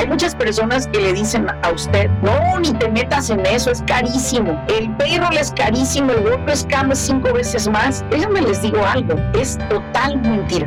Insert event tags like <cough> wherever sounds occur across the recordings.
Hay muchas personas que le dicen a usted, no, ni te metas en eso, es carísimo. El payroll es carísimo, el WordPress cambia cinco veces más. Déjame les digo algo, es total mentira.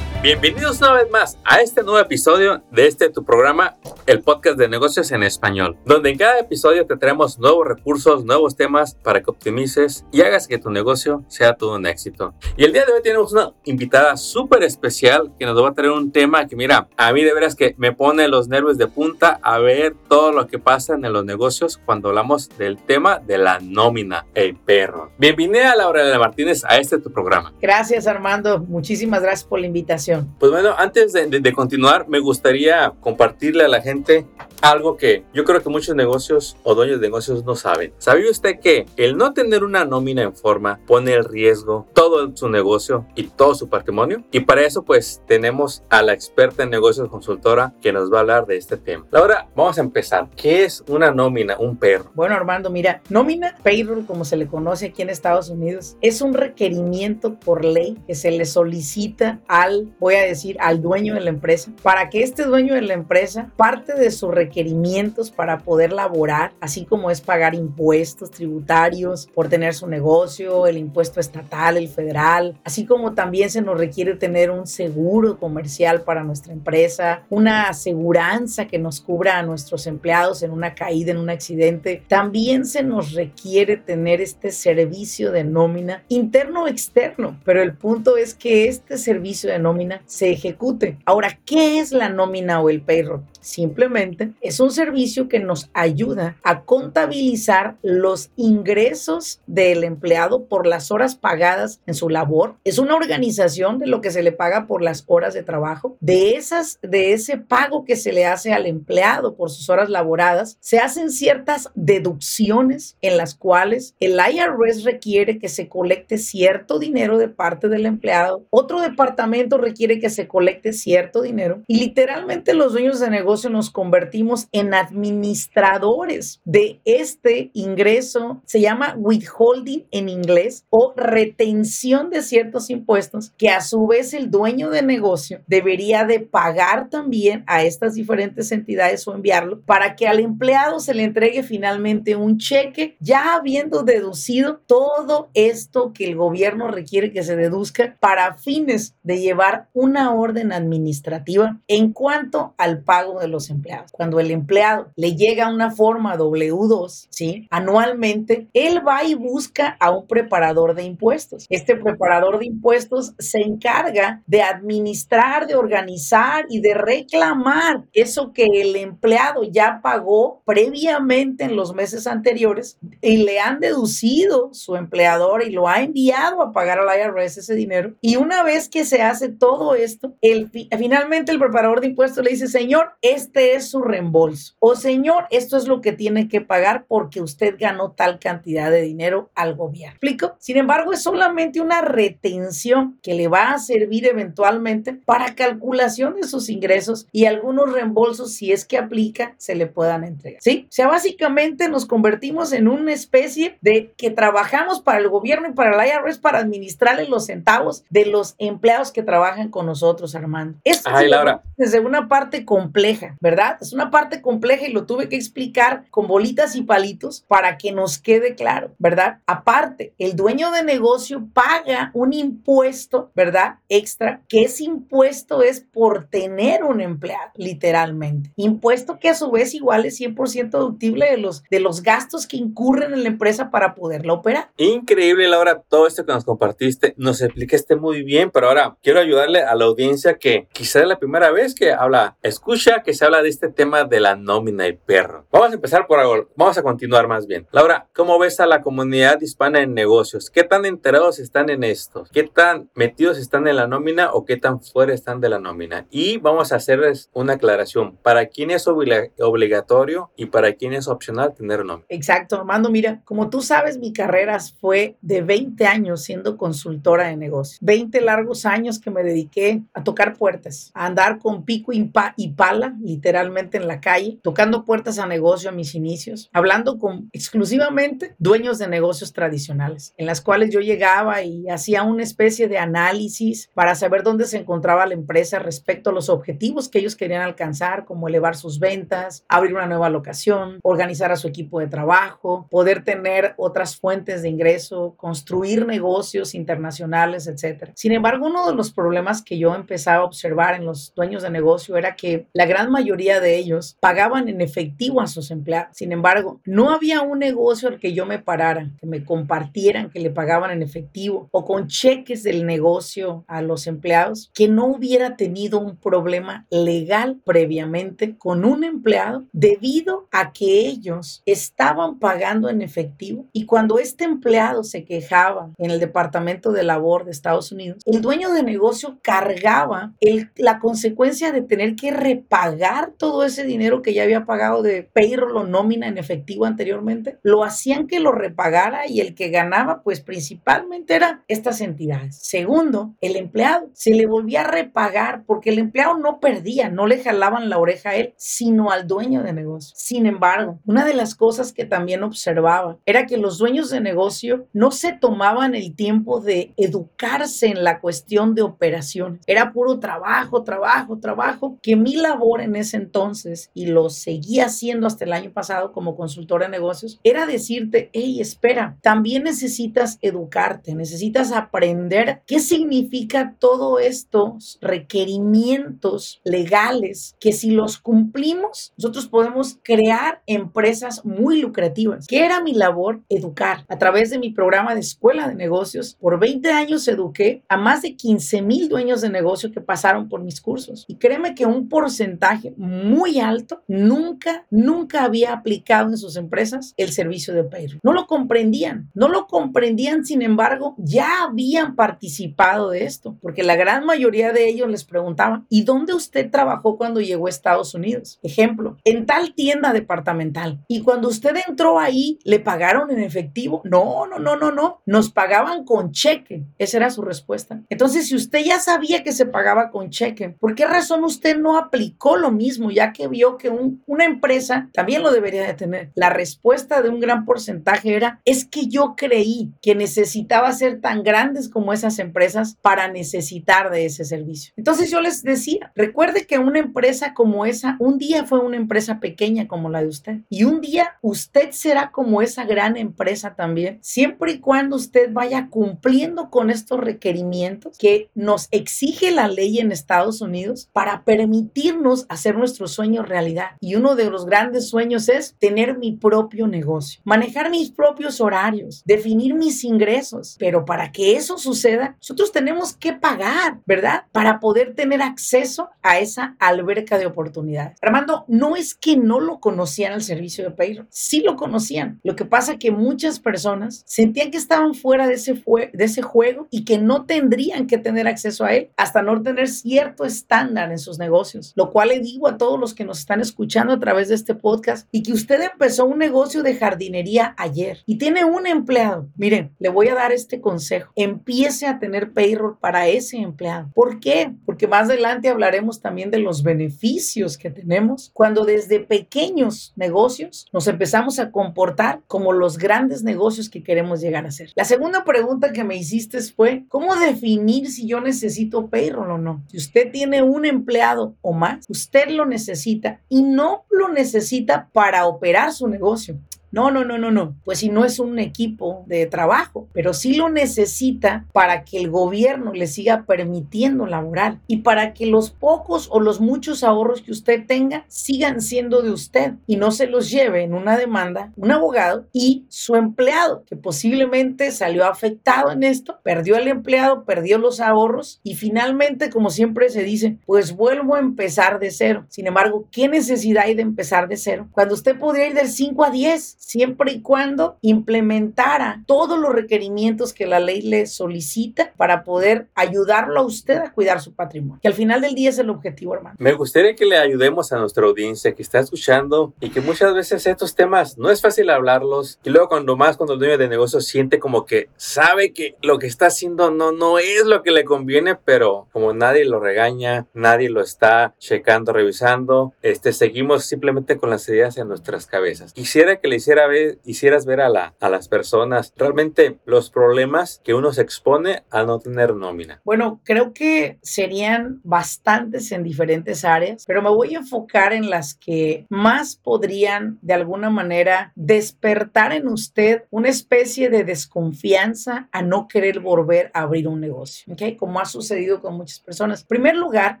Bienvenidos una vez más a este nuevo episodio de este tu programa, el podcast de negocios en español, donde en cada episodio te traemos nuevos recursos, nuevos temas para que optimices y hagas que tu negocio sea todo un éxito. Y el día de hoy tenemos una invitada súper especial que nos va a traer un tema que mira, a mí de veras que me pone los nervios de punta a ver todo lo que pasa en los negocios cuando hablamos del tema de la nómina, el perro. Bienvenida Laura Martínez a este tu programa. Gracias Armando, muchísimas gracias por la invitación. Pues bueno, antes de, continuar, me gustaría compartirle a la gente algo que yo creo que muchos negocios o dueños de negocios no saben. ¿Sabía usted que el no tener una nómina en forma pone en riesgo todo su negocio y todo su patrimonio? Y para eso pues tenemos a la experta en negocios consultora que nos va a hablar de este tema. Ahora vamos a empezar. ¿Qué es una nómina, un perro? Bueno Armando, mira, nómina, payroll como se le conoce aquí en Estados Unidos, es un requerimiento por ley que se le solicita al voy a decir, al dueño de la empresa, para que este dueño de la empresa, parte de sus requerimientos para poder laborar, así como es pagar impuestos tributarios por tener su negocio, el impuesto estatal, el federal, así como también se nos requiere tener un seguro comercial para nuestra empresa, una aseguranza que nos cubra a nuestros empleados en una caída, en un accidente, también se nos requiere tener este servicio de nómina interno o externo, pero el punto es que este servicio de nómina se ejecute. Ahora, ¿qué es la nómina o el payroll? Simplemente es un servicio que nos ayuda a contabilizar los ingresos del empleado por las horas pagadas en su labor. Es una organización de lo que se le paga por las horas de trabajo. De esas, de ese pago que se le hace al empleado por sus horas laboradas, se hacen ciertas deducciones en las cuales el IRS requiere que se colecte cierto dinero de parte del empleado. Otro departamento requiere que se colecte cierto dinero y literalmente los dueños de negocio nos convertimos en administradores de este ingreso. Se llama withholding en inglés o retención de ciertos impuestos que a su vez el dueño de negocio debería de pagar también a estas diferentes entidades o enviarlo para que al empleado se le entregue finalmente un cheque ya habiendo deducido todo esto que el gobierno requiere que se deduzca para fines de llevar una orden administrativa en cuanto al pago los empleados. Cuando el empleado le llega una forma W2, ¿sí? Anualmente, él va y busca a un preparador de impuestos. Este preparador de impuestos se encarga de administrar, de organizar y de reclamar eso que el empleado ya pagó previamente en los meses anteriores y le han deducido su empleador y lo ha enviado a pagar al IRS ese dinero. Y una vez que se hace todo esto, el, finalmente el preparador de impuestos le dice, señor, este es su reembolso. O señor, esto es lo que tiene que pagar porque usted ganó tal cantidad de dinero al gobierno. ¿Explico? Sin embargo, es solamente una retención que le va a servir eventualmente para calculación de sus ingresos y algunos reembolsos, si es que aplica, se le puedan entregar. ¿Sí? O sea, básicamente nos convertimos en una especie de que trabajamos para el gobierno y para la IRS para administrarle los centavos de los empleados que trabajan con nosotros, Armando. Esto Ay, Laura. desde una parte compleja ¿verdad? Es una parte compleja y lo tuve que explicar con bolitas y palitos para que nos quede claro, ¿verdad? Aparte, el dueño de negocio paga un impuesto, ¿verdad? Extra, que ese impuesto es por tener un empleado, literalmente. Impuesto que a su vez igual es 100% deductible de los, de los gastos que incurren en la empresa para poderla operar. Increíble, Laura, todo esto que nos compartiste, nos explicaste muy bien, pero ahora quiero ayudarle a la audiencia que quizá es la primera vez que habla, escucha que se habla de este tema de la nómina y perro. Vamos a empezar por algo, vamos a continuar más bien. Laura, ¿cómo ves a la comunidad hispana en negocios? ¿Qué tan enterados están en esto? ¿Qué tan metidos están en la nómina o qué tan fuera están de la nómina? Y vamos a hacerles una aclaración. ¿Para quién es obligatorio y para quién es opcional tener nómina? Exacto, Armando. Mira, como tú sabes, mi carrera fue de 20 años siendo consultora de negocios. 20 largos años que me dediqué a tocar puertas, a andar con pico y, pala, literalmente en la calle, tocando puertas a negocio a mis inicios, hablando con exclusivamente dueños de negocios tradicionales, en las cuales yo llegaba y hacía una especie de análisis para saber dónde se encontraba la empresa respecto a los objetivos que ellos querían alcanzar, como elevar sus ventas, abrir una nueva locación, organizar a su equipo de trabajo, poder tener otras fuentes de ingreso, construir negocios internacionales, etc. Sin embargo, uno de los problemas que yo empezaba a observar en los dueños de negocio era que la gran mayoría de ellos pagaban en efectivo a sus empleados. Sin embargo, no había un negocio al que yo me parara, que me compartieran que le pagaban en efectivo o con cheques del negocio a los empleados, que no hubiera tenido un problema legal previamente con un empleado debido a que ellos estaban pagando en efectivo y cuando este empleado se quejaba en el Departamento de Labor de Estados Unidos, el dueño de negocio cargaba el, la consecuencia de tener que repagar todo ese dinero que ya había pagado de payroll o nómina en efectivo anteriormente. Lo hacían que lo repagara y el que ganaba, pues principalmente eran estas entidades. Segundo, el empleado se le volvía a repagar porque el empleado no perdía, no le jalaban la oreja a él, sino al dueño de negocio. Sin embargo, una de las cosas que también observaba era que los dueños de negocio no se tomaban el tiempo de educarse en la cuestión de operaciones. Era puro trabajo, trabajo, trabajo, que mi labor en ese entonces, y lo seguía haciendo hasta el año pasado como consultora de negocios, era decirte, hey, espera, también necesitas educarte, necesitas aprender qué significa todos estos requerimientos legales que si los cumplimos, nosotros podemos crear empresas muy lucrativas. ¿Qué era mi labor? Educar. A través de mi programa de escuela de negocios, por 20 años eduqué a más de 15 mil dueños de negocio que pasaron por mis cursos. Y créeme que un porcentaje muy alto nunca, nunca había aplicado en sus empresas el servicio de payroll. No lo comprendían, no lo comprendían, sin embargo, ya habían participado de esto, porque la gran mayoría de ellos les preguntaban, ¿y dónde usted trabajó cuando llegó a Estados Unidos? Ejemplo, en tal tienda departamental. Y cuando usted entró ahí, ¿le pagaron en efectivo? No, no, no, no, no. Nos pagaban con cheque. Esa era su respuesta. Entonces, si usted ya sabía que se pagaba con cheque, ¿por qué razón usted no aplicó lo mismo, ya que vio que una empresa también lo debería de tener? La respuesta de un gran porcentaje era, es que yo creí que necesitaba ser tan grandes como esas empresas para necesitar de ese servicio. Entonces yo les decía, recuerde que una empresa como esa, un día fue una empresa pequeña como la de usted y un día usted será como esa gran empresa también, siempre y cuando usted vaya cumpliendo con estos requerimientos que nos exige la ley en Estados Unidos para permitirnos hacer nuestro sueño realidad. Y uno de los grandes sueños es tener mi propio negocio, manejar mis propios horarios, definir mis ingresos. Pero para que eso suceda, nosotros tenemos que pagar, ¿verdad? Para poder tener acceso a esa alberca de oportunidades. Armando, no es que no lo conocían el servicio de payroll, sí lo conocían. Lo que pasa que muchas personas sentían que estaban fuera de ese, de ese juego y que no tendrían que tener acceso a él hasta no tener cierto estándar en sus negocios. Lo cual le digo a todos los que nos están escuchando a través de este podcast y que usted empezó un negocio de jardinería ayer y tiene un empleado. Miren, le voy a dar este consejo. Empiece a tener payroll para ese empleado. ¿Por qué? Porque más adelante hablaremos también de los beneficios que tenemos cuando desde pequeños negocios nos empezamos a comportar como los grandes negocios que queremos llegar a ser. La segunda pregunta que me hiciste fue, ¿cómo definir si yo necesito payroll o no? Si usted tiene un empleado o más, lo necesita y no lo necesita para operar su negocio No, no, no, no, no. Pues si no es un equipo de trabajo, pero sí lo necesita para que el gobierno le siga permitiendo laborar y para que los pocos o los muchos ahorros que usted tenga sigan siendo de usted y no se los lleve en una demanda un abogado y su empleado, que posiblemente salió afectado en esto, perdió el empleado, perdió los ahorros y finalmente, como siempre se dice, pues vuelvo a empezar de cero. Sin embargo, ¿qué necesidad hay de empezar de cero? Cuando usted podría ir del 5 a 10, siempre y cuando implementara todos los requerimientos que la ley le solicita para poder ayudarlo a usted a cuidar su patrimonio, que al final del día es el objetivo, hermano. Me gustaría que le ayudemos a nuestra audiencia que está escuchando y que muchas veces estos temas no es fácil hablarlos y luego cuando más cuando el dueño de negocio siente como que sabe que lo que está haciendo no, no es lo que le conviene, pero como nadie lo regaña, nadie lo está checando, revisando, este, seguimos simplemente con las ideas en nuestras cabezas. Quisiera que le hiciera ver, hicieras ver a, la, a las personas realmente los problemas que uno se expone al no tener nómina. Bueno, creo que serían bastantes en diferentes áreas, pero me voy a enfocar en las que más podrían de alguna manera despertar en usted una especie de desconfianza a no querer volver a abrir un negocio, ¿ok? Como ha sucedido con muchas personas. En primer lugar,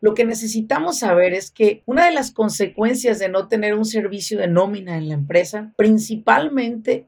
lo que necesitamos saber es que una de las consecuencias de no tener un servicio de nómina en la empresa principalmente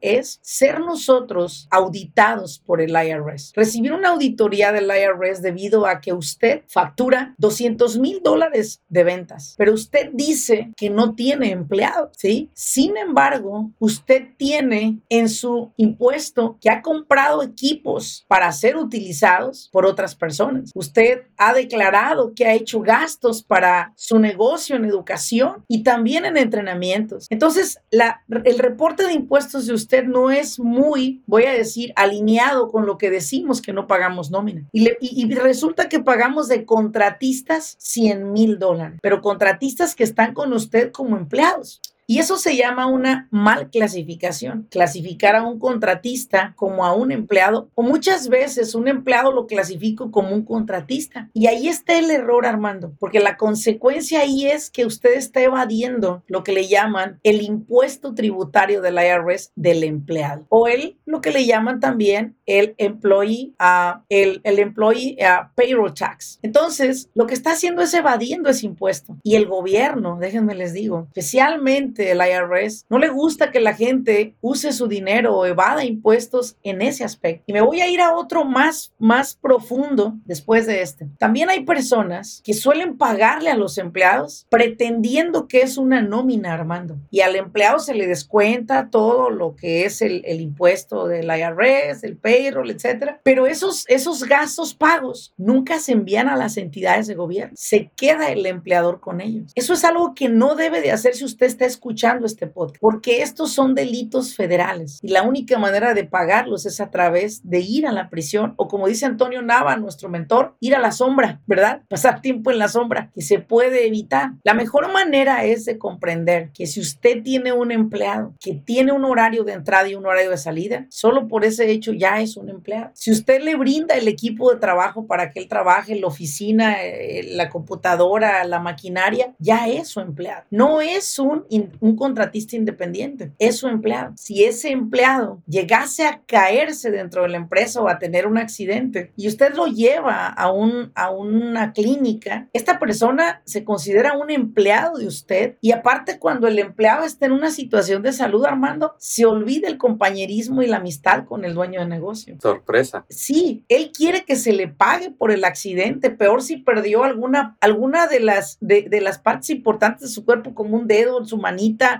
es ser nosotros auditados por el IRS. Recibir una auditoría del IRS debido a que usted factura 200 mil dólares de ventas, pero usted dice que no tiene empleado, ¿sí? Sin embargo, usted tiene en su impuesto que ha comprado equipos para ser utilizados por otras personas. Usted ha declarado que ha hecho gastos para su negocio en educación y también en entrenamientos. Entonces, la, el reporte de impuestos de usted no es muy, voy a decir, alineado con lo que decimos que no pagamos nómina. Y, y resulta que pagamos de contratistas 100 mil dólares, pero contratistas que están con usted como empleados. Y eso se llama una mal clasificación. Clasificar a un contratista como a un empleado, o muchas veces un empleado lo clasifico como un contratista. Y ahí está el error, Armando, porque la consecuencia ahí es que usted está evadiendo lo que le llaman el impuesto tributario del IRS del empleado, o el, lo que le llaman también el employee, uh, el, el employee uh, payroll tax. Entonces, lo que está haciendo es evadiendo ese impuesto. Y el gobierno, déjenme les digo, especialmente el IRS, no le gusta que la gente use su dinero o evada impuestos en ese aspecto. Y me voy a ir a otro más, más profundo después de este. También hay personas que suelen pagarle a los empleados pretendiendo que es una nómina, Armando. Y al empleado se le descuenta todo lo que es el, el impuesto del IRS, el payroll, etcétera. Pero esos, esos gastos pagos nunca se envían a las entidades de gobierno. Se queda el empleador con ellos. Eso es algo que no debe de hacer si usted está escuchando escuchando este podcast, porque estos son delitos federales y la única manera de pagarlos es a través de ir a la prisión o como dice Antonio Nava, nuestro mentor, ir a la sombra, ¿verdad? <laughs> Pasar tiempo en la sombra, que se puede evitar. La mejor manera es de comprender que si usted tiene un empleado que tiene un horario de entrada y un horario de salida, solo por ese hecho ya es un empleado. Si usted le brinda el equipo de trabajo para que él trabaje, la oficina, eh, la computadora, la maquinaria, ya es su empleado. No es un un contratista independiente, es su empleado. Si ese empleado llegase a caerse dentro de la empresa o a tener un accidente y usted lo lleva a, un, a una clínica, esta persona se considera un empleado de usted y aparte cuando el empleado está en una situación de salud, Armando, se olvida el compañerismo y la amistad con el dueño de negocio. Sorpresa. Sí, él quiere que se le pague por el accidente, peor si perdió alguna, alguna de, las, de, de las partes importantes de su cuerpo como un dedo, su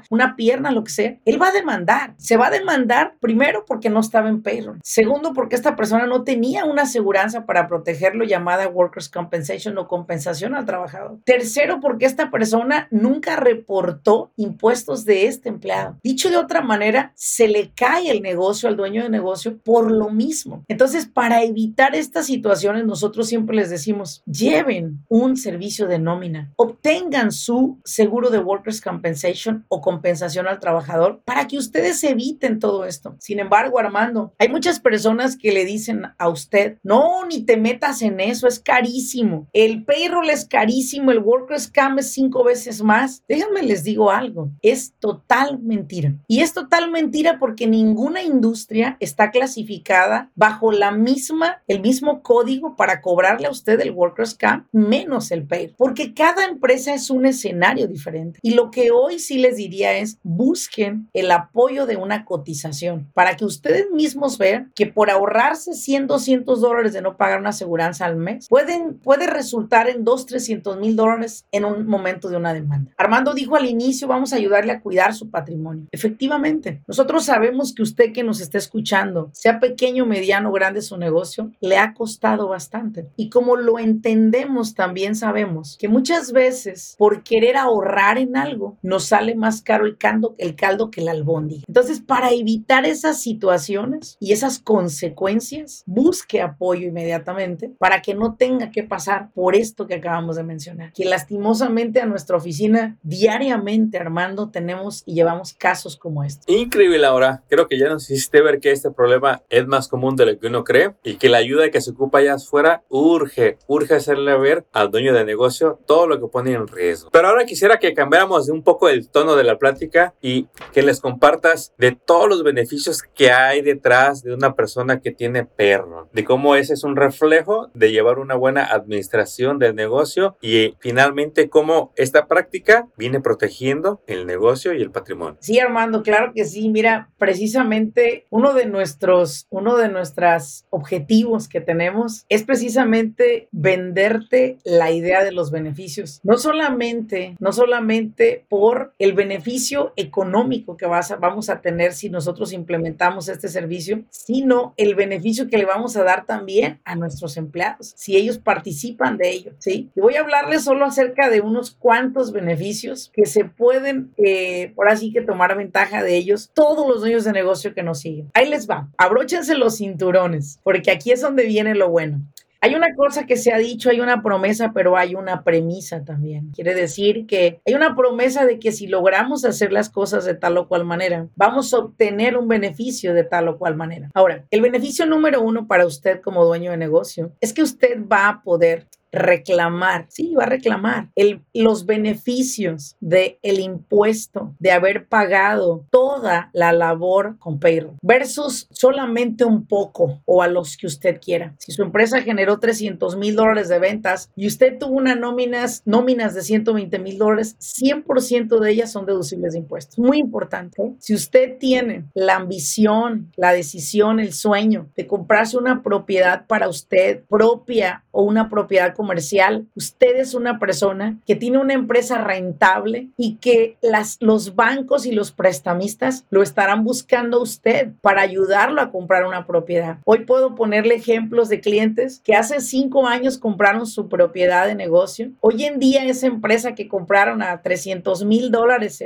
una pierna, lo que sea, él va a demandar. Se va a demandar primero porque no estaba en payroll. Segundo, porque esta persona no tenía una aseguranza para protegerlo llamada workers compensation o compensación al trabajador. Tercero, porque esta persona nunca reportó impuestos de este empleado. Dicho de otra manera, se le cae el negocio al dueño de negocio por lo mismo. Entonces, para evitar estas situaciones, nosotros siempre les decimos, lleven un servicio de nómina, obtengan su seguro de workers compensation o compensación al trabajador para que ustedes eviten todo esto. Sin embargo, Armando, hay muchas personas que le dicen a usted, no, ni te metas en eso, es carísimo. El payroll es carísimo, el workers camp es cinco veces más. Déjenme les digo algo, es total mentira. Y es total mentira porque ninguna industria está clasificada bajo la misma, el mismo código para cobrarle a usted el workers camp menos el payroll, porque cada empresa es un escenario diferente. Y lo que hoy sí les diría es busquen el apoyo de una cotización para que ustedes mismos vean que por ahorrarse 100, 200 dólares de no pagar una aseguranza al mes, pueden, puede resultar en 2, 300 mil dólares en un momento de una demanda. Armando dijo al inicio, vamos a ayudarle a cuidar su patrimonio. Efectivamente, nosotros sabemos que usted que nos está escuchando, sea pequeño, mediano, grande su negocio, le ha costado bastante. Y como lo entendemos, también sabemos que muchas veces por querer ahorrar en algo, nos sale más caro el caldo, el caldo que el albóndiga. Entonces, para evitar esas situaciones y esas consecuencias, busque apoyo inmediatamente para que no tenga que pasar por esto que acabamos de mencionar. Que lastimosamente a nuestra oficina diariamente, Armando, tenemos y llevamos casos como este. Increíble, Laura. Creo que ya nos hiciste ver que este problema es más común de lo que uno cree y que la ayuda que se ocupa allá afuera urge, urge hacerle ver al dueño de negocio todo lo que pone en riesgo. Pero ahora quisiera que cambiáramos un poco el tono de la plática y que les compartas de todos los beneficios que hay detrás de una persona que tiene perro, de cómo ese es un reflejo de llevar una buena administración del negocio y finalmente cómo esta práctica viene protegiendo el negocio y el patrimonio. Sí, Armando, claro que sí. Mira, precisamente uno de nuestros, uno de nuestros objetivos que tenemos es precisamente venderte la idea de los beneficios. No solamente, no solamente por el beneficio económico que vas vamos a tener si nosotros implementamos este servicio, sino el beneficio que le vamos a dar también a nuestros empleados, si ellos participan de ello, ¿sí? Y voy a hablarles solo acerca de unos cuantos beneficios que se pueden, eh, por así que tomar ventaja de ellos todos los dueños de negocio que nos siguen. Ahí les va, abróchense los cinturones, porque aquí es donde viene lo bueno. Hay una cosa que se ha dicho, hay una promesa, pero hay una premisa también. Quiere decir que hay una promesa de que si logramos hacer las cosas de tal o cual manera, vamos a obtener un beneficio de tal o cual manera. Ahora, el beneficio número uno para usted como dueño de negocio es que usted va a poder reclamar, sí, va a reclamar el, los beneficios del el impuesto de haber pagado toda la labor con payroll versus solamente un poco o a los que usted quiera. Si su empresa generó 300 mil dólares de ventas y usted tuvo unas nóminas, nóminas de 120 mil dólares, 100% de ellas son deducibles de impuestos. Muy importante. Si usted tiene la ambición, la decisión, el sueño de comprarse una propiedad para usted propia o una propiedad comercial, usted es una persona que tiene una empresa rentable y que las, los bancos y los prestamistas lo estarán buscando a usted para ayudarlo a comprar una propiedad. Hoy puedo ponerle ejemplos de clientes que hace cinco años compraron su propiedad de negocio. Hoy en día esa empresa que compraron a 300 mil dólares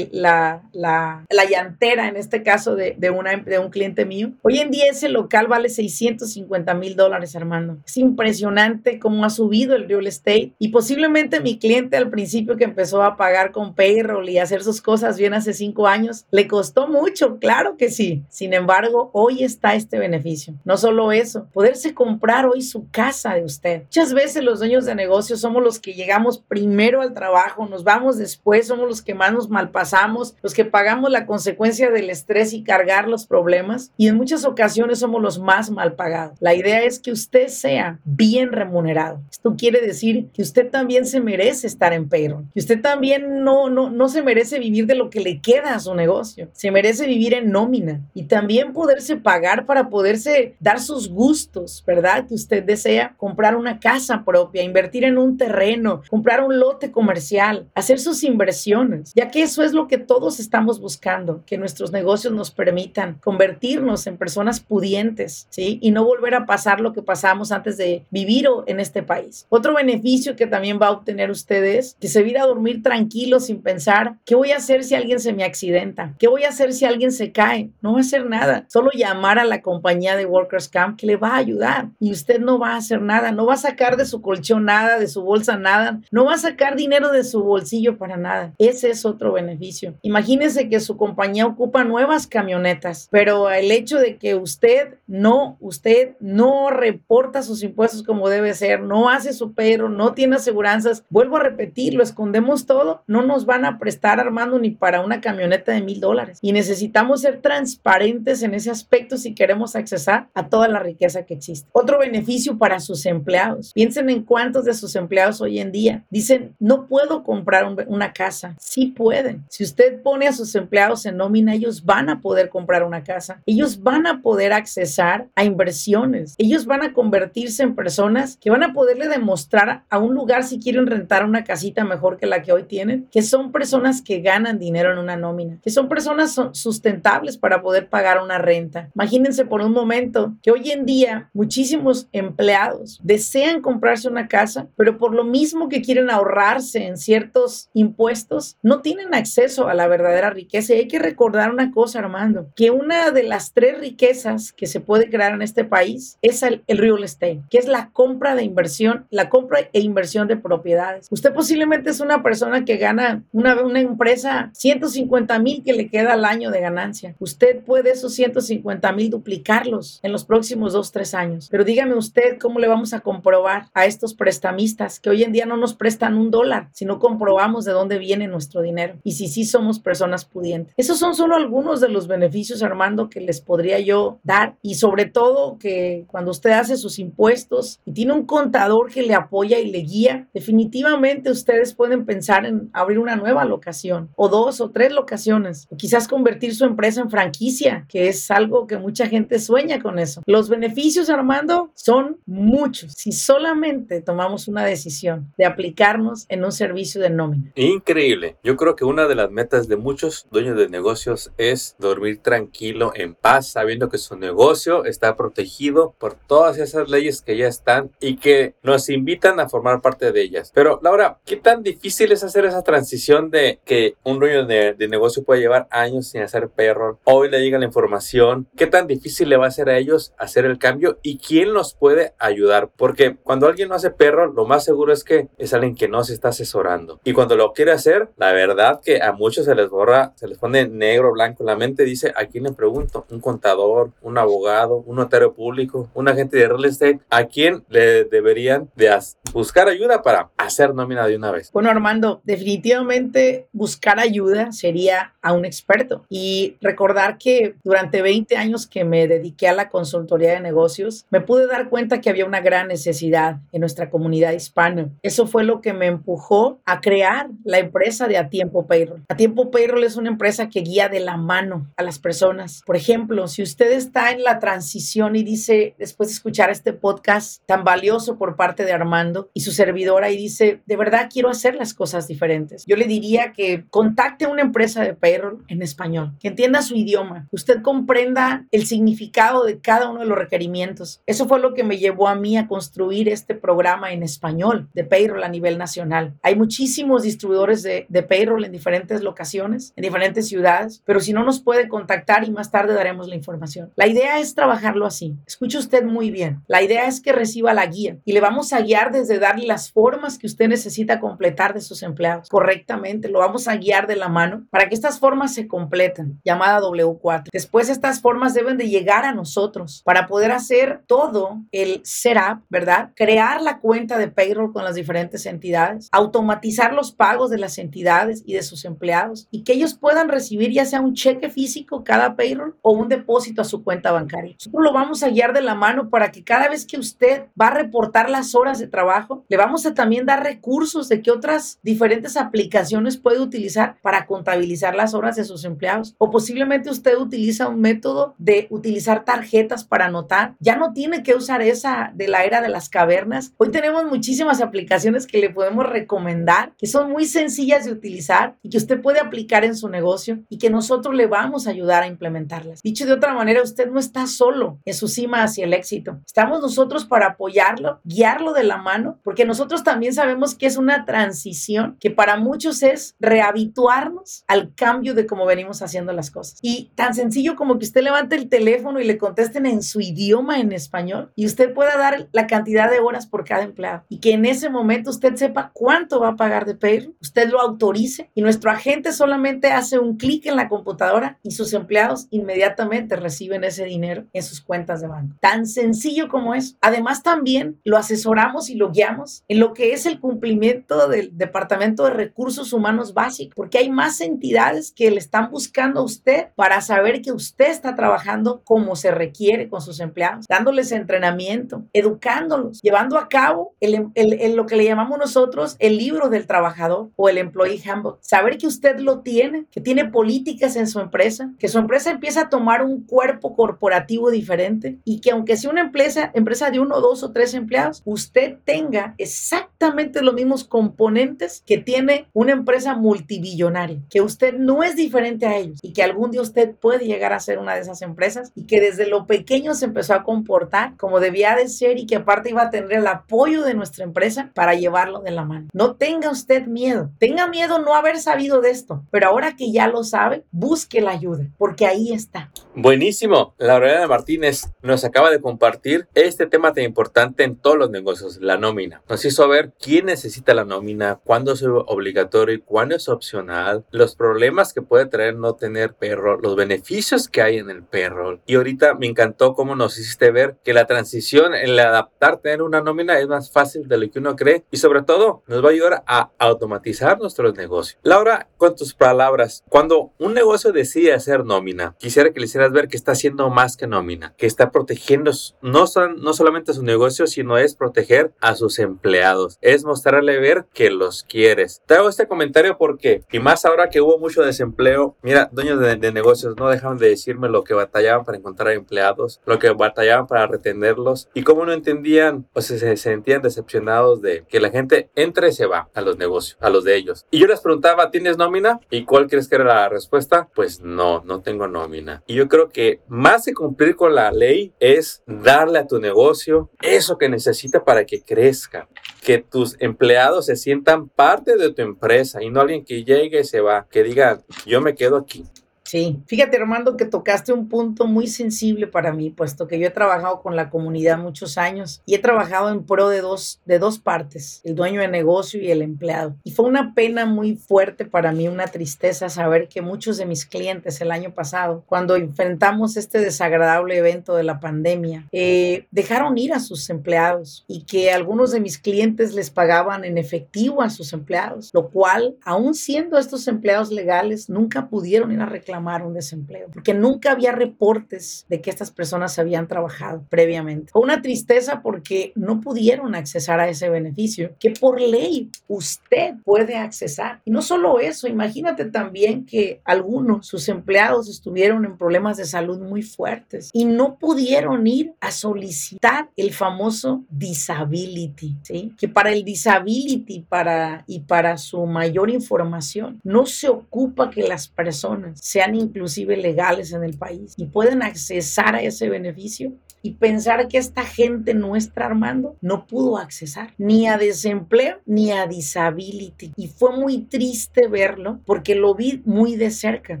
la, la, la, llantera, en este caso de, de, una, de un cliente mío, hoy en día ese local vale 650 mil dólares, Armando. Es impresionante cómo ha subido el real estate y posiblemente mi cliente al principio que empezó a pagar con payroll y hacer sus cosas bien hace cinco años, le costó mucho, claro que sí. Sin embargo, hoy está este beneficio. No solo eso, poderse comprar hoy su casa de usted. Muchas veces los dueños de negocios somos los que llegamos primero al trabajo, nos vamos después, somos los que más nos malpasamos, los que pagamos la consecuencia del estrés y cargar los problemas y en muchas ocasiones somos los más mal pagados. La idea es que usted sea bien remunerado. Esto quiere decir que usted también se merece estar en payroll, que usted también no, no, no se merece vivir de lo que le queda a su negocio, se merece vivir en nómina y también poderse pagar para poderse dar sus gustos, ¿verdad? Que usted desea comprar una casa propia, invertir en un terreno, comprar un lote comercial, hacer sus inversiones, ya que eso es lo que todos estamos buscando, que nuestros negocios nos permitan convertirnos en personas pudientes, ¿sí? Y no volver a pasar lo que pasamos antes de vivir en este país. Otro beneficio que también va a obtener ustedes, que se va a a dormir tranquilo sin pensar, ¿qué voy a hacer si alguien se me accidenta? ¿Qué voy a hacer si alguien se cae? No va a hacer nada. Solo llamar a la compañía de Workers Camp que le va a ayudar y usted no va a hacer nada. No va a sacar de su colchón nada, de su bolsa nada. No va a sacar dinero de su bolsillo para nada. Ese es otro beneficio. Imagínese que su compañía ocupa nuevas camionetas, pero el hecho de que usted no, usted no reporta sus impuestos como debe ser, no hace su perro, no tiene aseguranzas, vuelvo a repetir, lo escondemos todo, no nos van a prestar Armando ni para una camioneta de mil dólares. Y necesitamos ser transparentes en ese aspecto si queremos accesar a toda la riqueza que existe. Otro beneficio para sus empleados. Piensen en cuántos de sus empleados hoy en día dicen, no puedo comprar una casa. Sí pueden. Si usted pone a sus empleados en nómina, ellos van a poder comprar una casa. Ellos van a poder accesar a inversiones. Ellos van a convertirse en personas que van a poderle demostrar a un lugar si quieren rentar una casita mejor que la que hoy tienen, que son personas que ganan dinero en una nómina, que son personas sustentables para poder pagar una renta. Imagínense por un momento que hoy en día muchísimos empleados desean comprarse una casa, pero por lo mismo que quieren ahorrarse en ciertos impuestos, no tienen acceso a la verdadera riqueza. Y hay que recordar una cosa, Armando, que una de las tres riquezas que se puede crear en este país es el, el real estate, que es la compra de inversión, la compra e inversión de propiedades. Usted posiblemente es una persona que gana una, una empresa 150 mil que le queda al año de ganancia. Usted puede esos 150 mil duplicarlos en los próximos dos, tres años. Pero dígame usted cómo le vamos a comprobar a estos prestamistas que hoy en día no nos prestan un dólar, si no comprobamos de dónde viene nuestro dinero y si sí somos personas pudientes. Esos son solo algunos de los beneficios, Armando, que les podría yo dar y sobre todo que cuando usted hace sus impuestos y tiene un contador que le apoya y le guía, definitivamente ustedes pueden pensar en abrir una nueva locación o dos o tres locaciones o quizás convertir su empresa en franquicia, que es algo que mucha gente sueña con eso. Los beneficios, Armando, son muchos si solamente tomamos una decisión de aplicarnos en un servicio de nómina. Increíble. Yo creo que una de las metas de muchos dueños de negocios es dormir tranquilo, en paz, sabiendo que su negocio está protegido por todas esas leyes que ya están y que nos invitan a formar parte de ellas. Pero Laura, ¿qué tan difícil es hacer esa transición de que un dueño de, de negocio puede llevar años sin hacer perro? Hoy le llega la información. ¿Qué tan difícil le va a hacer a ellos hacer el cambio y quién los puede ayudar? Porque cuando alguien no hace perro, lo más seguro es que es alguien que no se está asesorando. Y cuando lo quiere hacer, la verdad que a muchos se les borra, se les pone negro, blanco la mente. Dice, ¿a quién le pregunto? ¿Un contador? ¿Un abogado? ¿Un notario público? ¿Un agente de real estate? ¿A quién le deberían de buscar ayuda para hacer nómina de una vez? Bueno, Armando, definitivamente buscar ayuda sería a un experto y recordar que durante 20 años que me dediqué a la consultoría de negocios, me pude dar cuenta que había una gran necesidad en nuestra comunidad hispana. Eso fue lo que me empujó a crear la empresa de A Tiempo Payroll. A Tiempo Payroll es una empresa que guía de la mano a las personas. Por ejemplo, si usted está en la transición y dice, después de escuchar este podcast tan valioso por parte de Armando y su servidora y dice, de verdad quiero hacer las cosas diferentes, yo le diría que contacte una empresa de payroll en español, que entienda su idioma, que usted comprenda el significado de cada uno de los requerimientos. Eso fue lo que me llevó a mí a construir este programa en español de payroll a nivel nacional. Hay muchísimos distribuidores de, de payroll en diferentes locaciones, en diferentes ciudades, pero si no nos puede contactar y más tarde daremos la información. La idea es trabajarlo así. Escuche usted muy bien. La idea es que reciba la guía y le vamos a guiar desde darle las formas que usted necesita completar de sus empleados correctamente. Lo vamos a guiar de la mano para que estas formas se completen, llamada W4. Después estas formas deben de llegar a nosotros para poder hacer todo el setup, ¿verdad? Crear la cuenta de payroll con las diferentes entidades, automatizar los pagos de las entidades y de sus empleados y que ellos puedan recibir ya sea un cheque físico cada payroll o un depósito a su cuenta bancaria. Nosotros lo vamos a guiar de la mano para que cada vez que usted va a reportar las horas de trabajo, le vamos a también dar recursos de qué otras diferentes aplicaciones puede utilizar para contabilizar las horas de sus empleados. O posiblemente usted utiliza un método de utilizar tarjetas para anotar. Ya no tiene que usar esa de la era de las cavernas. Hoy tenemos muchísimas aplicaciones que le podemos recomendar, que son muy sencillas de utilizar y que usted puede aplicar en su negocio y que nosotros le vamos a ayudar a implementarlas. Dicho de otra manera, usted no está solo en su cima hacia el éxito. Estamos nosotros para apoyarlo, guiarlo de la mano, porque nosotros también sabemos que es una transición que para muchos es rehabituarnos al cambio de cómo venimos haciendo las cosas. Y tan sencillo como que usted levante el teléfono y le contesten en su idioma en español y usted pueda dar la cantidad de horas por cada empleado y que en ese momento usted sepa cuánto va a pagar de payroll, usted lo autorice y nuestro agente solamente hace un clic en la computadora y sus empleados inmediatamente reciben ese dinero en sus cuentas de banco. Tan sencillo como es. Además también lo asesoramos y lo guiamos en lo que es el cumplimiento del Departamento de Recursos Humanos Básicos, porque hay más entidades que le están buscando a usted para saber que usted está trabajando como se requiere con sus empleados, dándoles entrenamiento, educándolos, llevando a cabo el, el, lo que le llamamos nosotros el libro del trabajador o el employee handbook. Saber que usted lo tiene, que tiene políticas en su empresa, que su empresa empieza a tomar un cuerpo corporativo diferente y que aunque sea una empresa, empresa de uno, dos o tres empleados, usted tenga exactamente los mismos componentes que tiene una empresa multibillonaria, que usted no es diferente a ellos y que algún día usted puede llegar a ser una de esas empresas y que desde lo pequeño se empezó a comportar como debía de ser y que aparte iba a tener el apoyo de nuestra empresa para llevarlo de la mano. No tenga usted miedo, tenga miedo no haber sabido de esto, pero ahora que ya lo sabe, busque la ayuda, porque ahí está. Buenísimo. Laureana Martínez nos acaba de compartir este tema tan importante en todos los negocios, la nómina. Nos hizo ver quién necesita la nómina, cuándo es obligatorio y cuándo es opcional, los problemas que puede traer no tener perro, los beneficios que hay en el perro. Y ahorita me encantó cómo nos hiciste ver que la transición, el adaptar, tener una nómina es más fácil de lo que uno cree y sobre todo nos va a ayudar a automatizar nuestros negocios. Laura, con tus palabras, cuando un negocio decide hacer nómina, quisiera que le hicieras ver que está haciendo más que nómina, que está protegiendo no, son, no solamente su negocio, sino es proteger a sus empleados, es mostrarle ver que los quieres. Te hago este comentario porque, y más ahora que hubo mucho desempleo, mira, dueños de, negocios no dejaban de decirme lo que batallaban para encontrar empleados, lo que batallaban para retenerlos y cómo no entendían o se, se sentían decepcionados de que la gente entre y se va a los negocios, a los de ellos. Y yo les preguntaba, ¿tienes nómina? ¿Y cuál crees que era la respuesta? Pues no, no tengo nómina. Y yo creo que más de cumplir con la ley es darle a tu negocio eso que necesita para que crezca que tus empleados se sientan parte de tu empresa y no alguien que llegue y se va, que diga, yo me quedo aquí. Sí, fíjate Armando que tocaste un punto muy sensible para mí, puesto que yo he trabajado con la comunidad muchos años y he trabajado en pro de dos, de dos partes, el dueño de negocio y el empleado. Y fue una pena muy fuerte para mí, una tristeza saber que muchos de mis clientes el año pasado, cuando enfrentamos este desagradable evento de la pandemia, eh, dejaron ir a sus empleados y que algunos de mis clientes les pagaban en efectivo a sus empleados, lo cual, aún siendo estos empleados legales, nunca pudieron ir a reclamar un desempleo, porque nunca había reportes de que estas personas habían trabajado previamente. Fue una tristeza porque no pudieron accesar a ese beneficio que por ley usted puede accesar. Y no solo eso, imagínate también que algunos, sus empleados estuvieron en problemas de salud muy fuertes y no pudieron ir a solicitar el famoso disability, ¿sí? Que para el disability para, y para su mayor información, no se ocupa que las personas sean inclusive legales en el país y pueden accesar a ese beneficio y pensar que esta gente nuestra, Armando, no pudo accesar ni a desempleo ni a disability. Y fue muy triste verlo porque lo vi muy de cerca.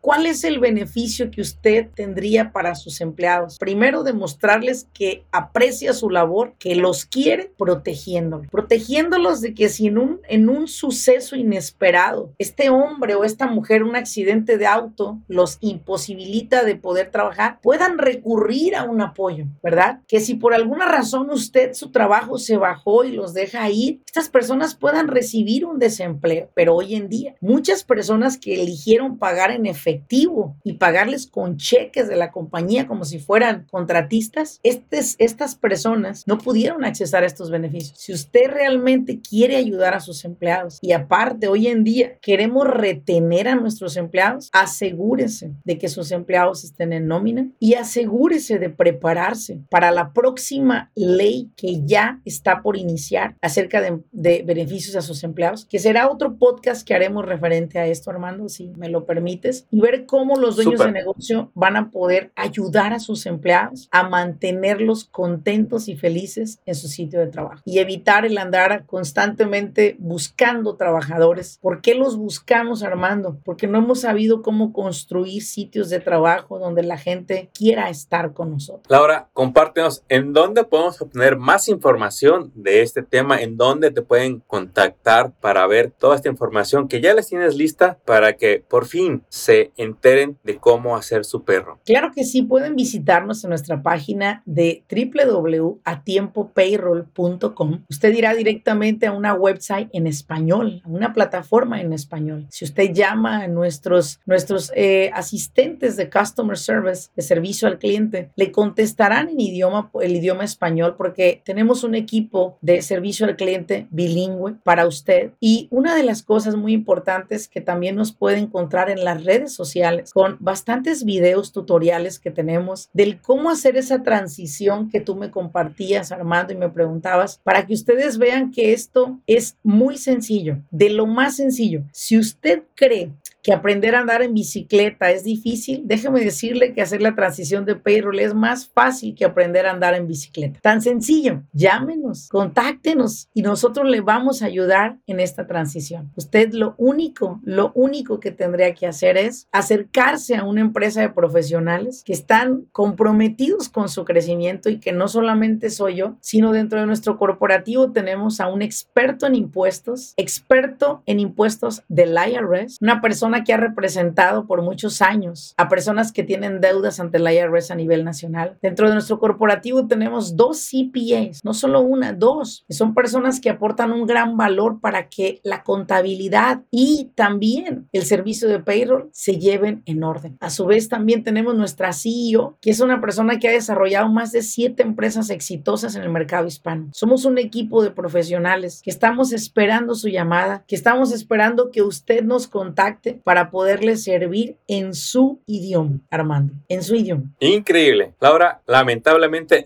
¿Cuál es el beneficio que usted tendría para sus empleados? Primero, demostrarles que aprecia su labor, que los quiere protegiéndolos, protegiéndolos de que si en un, en un suceso inesperado, este hombre o esta mujer, un accidente de auto, los imposibilita de poder trabajar, puedan recurrir a un apoyo. ¿Verdad? Que si por alguna razón usted su trabajo se bajó y los deja ir, estas personas puedan recibir un desempleo. Pero hoy en día, muchas personas que eligieron pagar en efectivo y pagarles con cheques de la compañía como si fueran contratistas, estas personas no pudieron accesar a estos beneficios. Si usted realmente quiere ayudar a sus empleados y aparte hoy en día queremos retener a nuestros empleados, asegúrese de que sus empleados estén en nómina y asegúrese de prepararse prepararse para la próxima ley que ya está por iniciar acerca de, de beneficios a sus empleados, que será otro podcast que haremos referente a esto, Armando, si me lo permites, y ver cómo los dueños de negocio van a poder ayudar a sus empleados a mantenerlos contentos y felices en su sitio de trabajo y evitar el andar constantemente buscando trabajadores. ¿Por qué los buscamos, Armando? Porque no hemos sabido cómo construir sitios de trabajo donde la gente quiera estar con nosotros. Laura, compártenos en dónde podemos obtener más información de este tema, en dónde te pueden contactar para ver toda esta información que ya les tienes lista para que por fin se enteren de cómo hacer su perro. Claro que sí, pueden visitarnos en nuestra página de www.atiempopayroll.com. Usted irá directamente a una website en español, a una plataforma en español. Si usted llama a nuestros, nuestros eh, asistentes de customer service, de servicio al cliente, le contestarán en idioma, el idioma español porque tenemos un equipo de servicio al cliente bilingüe para usted. Y una de las cosas muy importantes que también nos puede encontrar en las redes sociales con bastantes videos tutoriales que tenemos del cómo hacer esa transición que tú me compartías, Armando, y me preguntabas, para que ustedes vean que esto es muy sencillo, de lo más sencillo. Si usted cree que aprender a andar en bicicleta es difícil, déjeme decirle que hacer la transición de payroll es más fácil que aprender a andar en bicicleta. Tan sencillo, llámenos, contáctenos y nosotros le vamos a ayudar en esta transición. Usted lo único, lo único que tendría que hacer es acercarse a una empresa de profesionales que están comprometidos con su crecimiento y que no solamente soy yo, sino dentro de nuestro corporativo tenemos a un experto en impuestos, experto en impuestos del IRS, una persona que ha representado por muchos años a personas que tienen deudas ante la IRS a nivel nacional. Dentro de nuestro corporativo tenemos dos CPAs, no solo una, dos, son personas que aportan un gran valor para que la contabilidad y también el servicio de payroll se lleven en orden. A su vez también tenemos nuestra CEO, que es una persona que ha desarrollado más de siete empresas exitosas en el mercado hispano. Somos un equipo de profesionales que estamos esperando su llamada, que estamos esperando que usted nos contacte para poderle servir en su idioma, Armando, en su idioma. Increíble. Laura, lamentablemente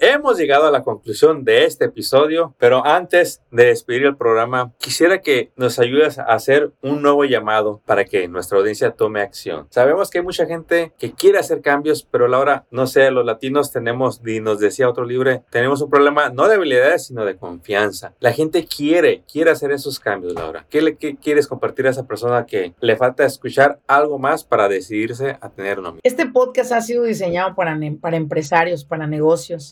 hemos llegado a la conclusión de este episodio, pero antes de despedir el programa, quisiera que nos ayudes a hacer un nuevo llamado para que nuestra audiencia tome acción. Sabemos que hay mucha gente que quiere hacer cambios, pero Laura, no sé, los latinos tenemos, y nos decía otro libre, tenemos un problema no de habilidades, sino de confianza. La gente quiere, quiere hacer esos cambios, Laura. ¿Qué le quieres compartir a esa persona que le falta escuchar? algo más para decidirse a tener nómina. Este podcast ha sido diseñado para, para empresarios, para negocios.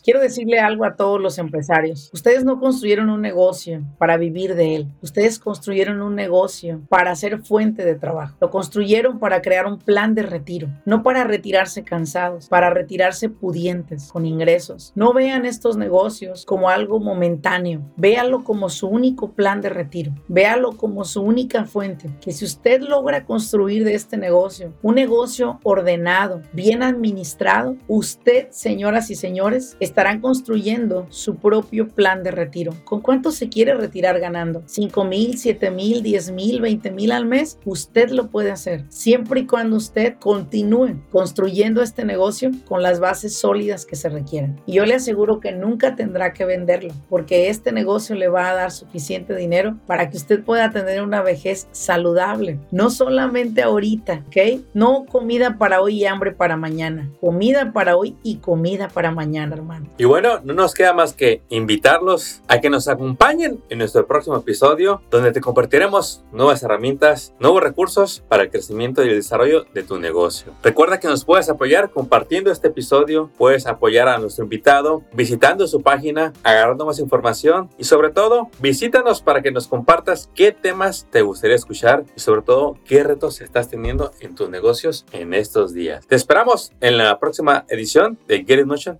Quiero decirle algo a todos los empresarios. Ustedes no construyeron un negocio para vivir de él. Ustedes construyeron un negocio para ser fuente de trabajo. Lo construyeron para crear un plan de retiro, no para retirarse cansados, para retirarse pudientes, con ingresos. No vean estos negocios como algo momentáneo. Véanlo como su único plan de retiro. Véalo como su única fuente. Que si usted logra construir de este negocio, un negocio ordenado, bien administrado, usted, señoras y señores, estarán construyendo su propio plan de retiro. ¿Con cuánto se quiere retirar ganando? ¿5 mil, 7 mil, 10 mil, 20 mil al mes? Usted lo puede hacer, siempre y cuando usted continúe construyendo este negocio con las bases sólidas que se requieren. Y yo le aseguro que nunca tendrá que venderlo, porque este negocio le va a dar suficiente dinero para que usted pueda tener una vejez saludable, no solamente ahorita, ¿ok? No comida para hoy y hambre para mañana. Comida para hoy y comida para mañana, hermano. Y bueno, no nos queda más que invitarlos a que nos acompañen en nuestro próximo episodio, donde te compartiremos nuevas herramientas, nuevos recursos para el crecimiento y el desarrollo de tu negocio. Recuerda que nos puedes apoyar compartiendo este episodio, puedes apoyar a nuestro invitado visitando su página, agarrando más información y sobre todo visítanos para que nos compartas qué temas te gustaría escuchar y sobre todo qué retos estás teniendo en tus negocios en estos días. Te esperamos en la próxima edición de Get It Motion